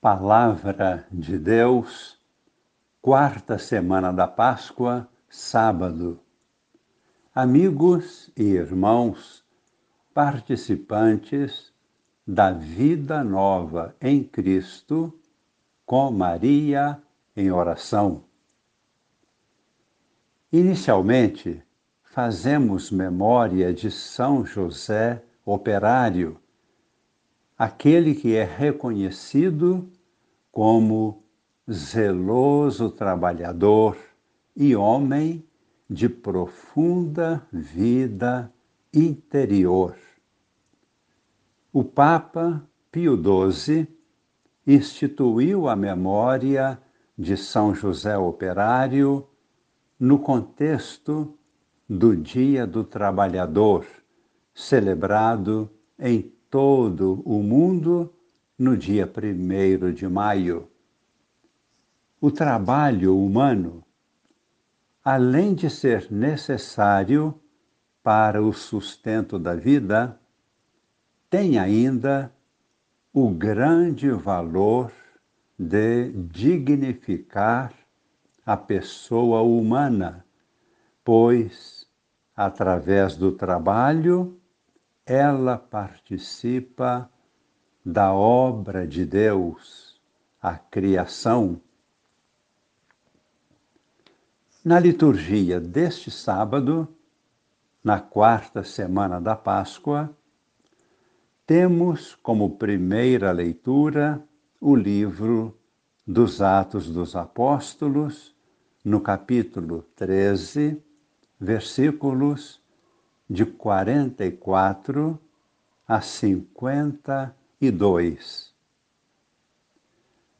Palavra de Deus, quarta semana da Páscoa, sábado. Amigos e irmãos, participantes da vida nova em Cristo, com Maria em oração. Inicialmente, fazemos memória de São José Operário aquele que é reconhecido como zeloso trabalhador e homem de profunda vida interior. O Papa Pio XII instituiu a memória de São José Operário no contexto do Dia do Trabalhador, celebrado em todo o mundo no dia 1 de maio. O trabalho humano, além de ser necessário para o sustento da vida, tem ainda o grande valor de dignificar a pessoa humana, pois, através do trabalho, ela participa da obra de Deus, a criação. Na liturgia deste sábado, na quarta semana da Páscoa, temos como primeira leitura o livro dos Atos dos Apóstolos, no capítulo 13, versículos de 44 a 52.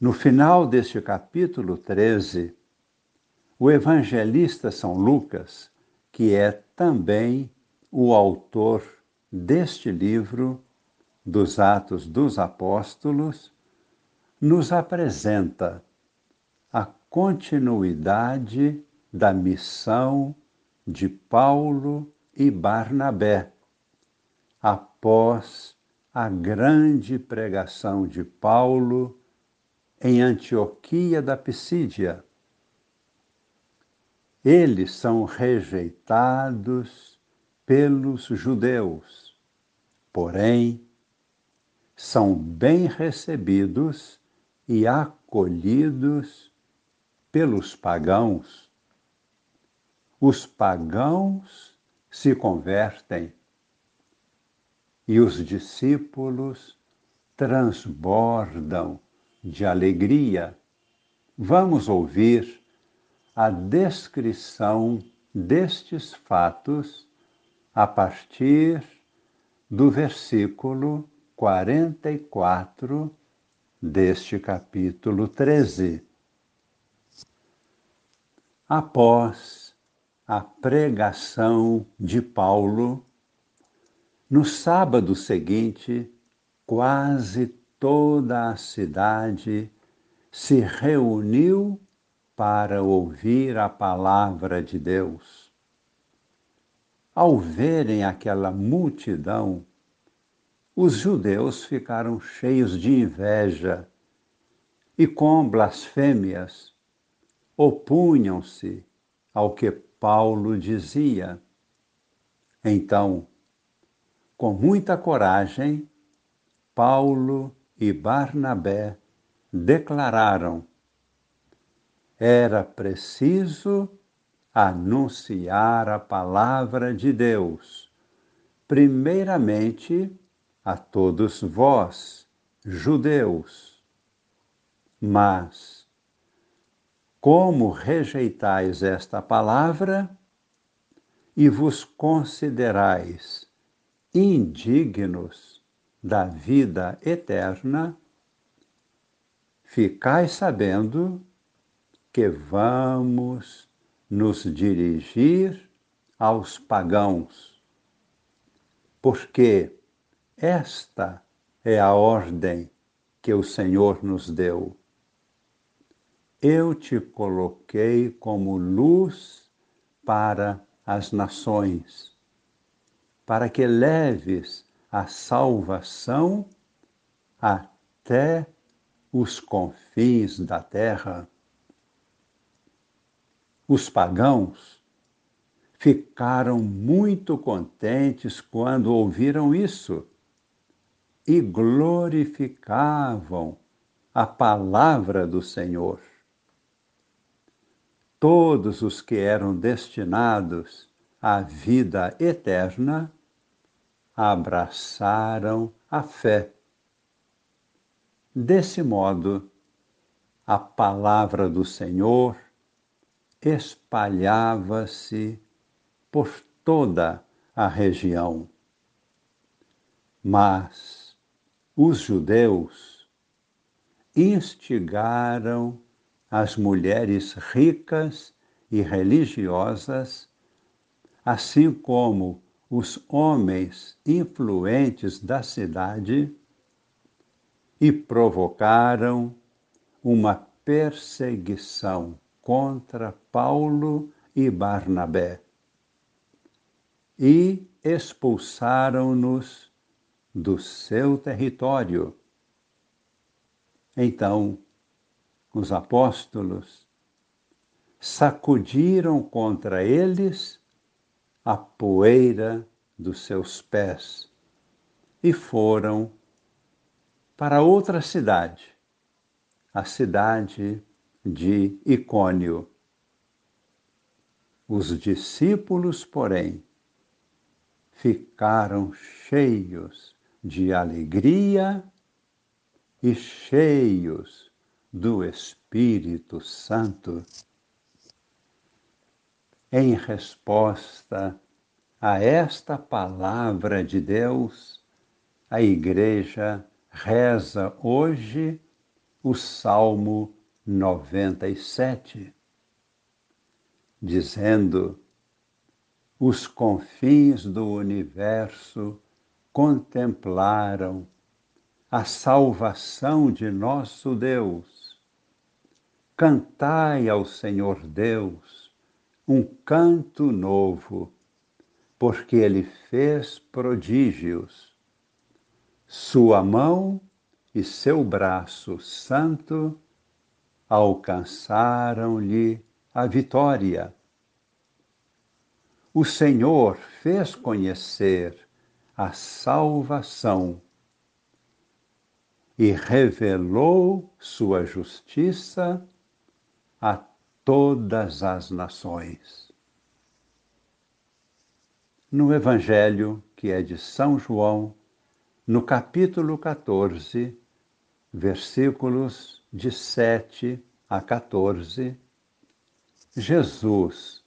No final deste capítulo 13, o evangelista São Lucas, que é também o autor deste livro dos Atos dos Apóstolos, nos apresenta a continuidade da missão de Paulo e Barnabé, após a grande pregação de Paulo em Antioquia da Pisídia. Eles são rejeitados pelos judeus, porém, são bem recebidos e acolhidos pelos pagãos. Os pagãos se convertem e os discípulos transbordam de alegria. Vamos ouvir a descrição destes fatos a partir do versículo 44 deste capítulo 13. Após a pregação de Paulo, no sábado seguinte, quase toda a cidade se reuniu para ouvir a palavra de Deus. Ao verem aquela multidão, os judeus ficaram cheios de inveja e, com blasfêmias, opunham-se ao que Paulo dizia. Então, com muita coragem, Paulo e Barnabé declararam: era preciso anunciar a palavra de Deus, primeiramente a todos vós, judeus. Mas, como rejeitais esta palavra e vos considerais indignos da vida eterna, ficai sabendo que vamos nos dirigir aos pagãos, porque esta é a ordem que o Senhor nos deu eu te coloquei como luz para as nações, para que leves a salvação até os confins da terra. Os pagãos ficaram muito contentes quando ouviram isso e glorificavam a palavra do Senhor. Todos os que eram destinados à vida eterna abraçaram a fé. Desse modo, a palavra do Senhor espalhava-se por toda a região. Mas os judeus instigaram as mulheres ricas e religiosas, assim como os homens influentes da cidade, e provocaram uma perseguição contra Paulo e Barnabé. E expulsaram-nos do seu território. Então, os apóstolos sacudiram contra eles a poeira dos seus pés e foram para outra cidade, a cidade de Icônio. Os discípulos, porém, ficaram cheios de alegria e cheios do Espírito Santo. Em resposta a esta palavra de Deus, a Igreja reza hoje o Salmo 97, dizendo: Os confins do universo contemplaram a salvação de nosso Deus. Cantai ao Senhor Deus um canto novo, porque Ele fez prodígios. Sua mão e seu braço santo alcançaram-lhe a vitória. O Senhor fez conhecer a salvação e revelou sua justiça a todas as nações. No Evangelho, que é de São João, no capítulo 14, versículos de 7 a 14, Jesus,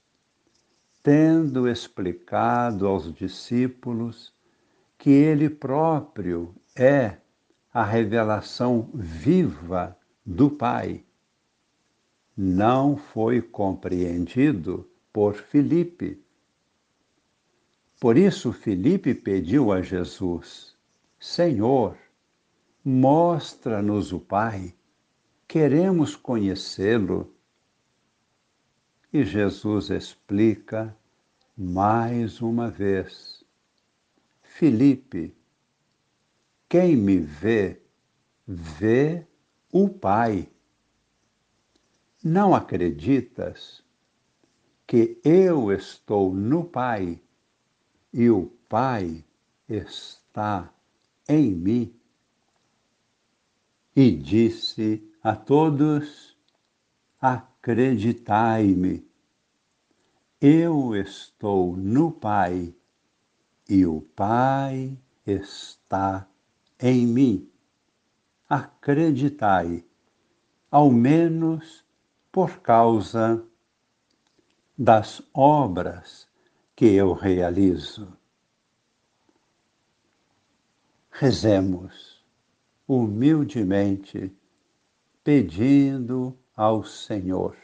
tendo explicado aos discípulos que ele próprio é a revelação viva do Pai, não foi compreendido por Filipe. Por isso, Filipe pediu a Jesus: Senhor, mostra-nos o Pai, queremos conhecê-lo. E Jesus explica mais uma vez: Filipe, quem me vê, vê o Pai. Não acreditas que eu estou no Pai e o Pai está em mim? E disse a todos: Acreditai-me, eu estou no Pai e o Pai está em mim. Acreditai, ao menos por causa das obras que eu realizo. Rezemos humildemente, pedindo ao Senhor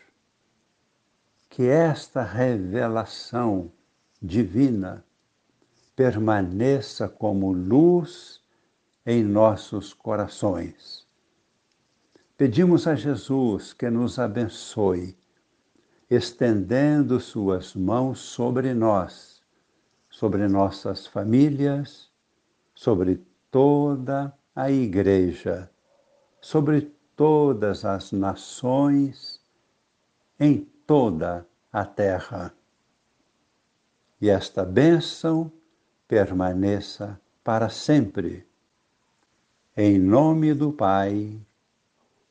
que esta revelação divina permaneça como luz em nossos corações. Pedimos a Jesus que nos abençoe, estendendo suas mãos sobre nós, sobre nossas famílias, sobre toda a Igreja, sobre todas as nações em toda a terra. E esta bênção permaneça para sempre. Em nome do Pai,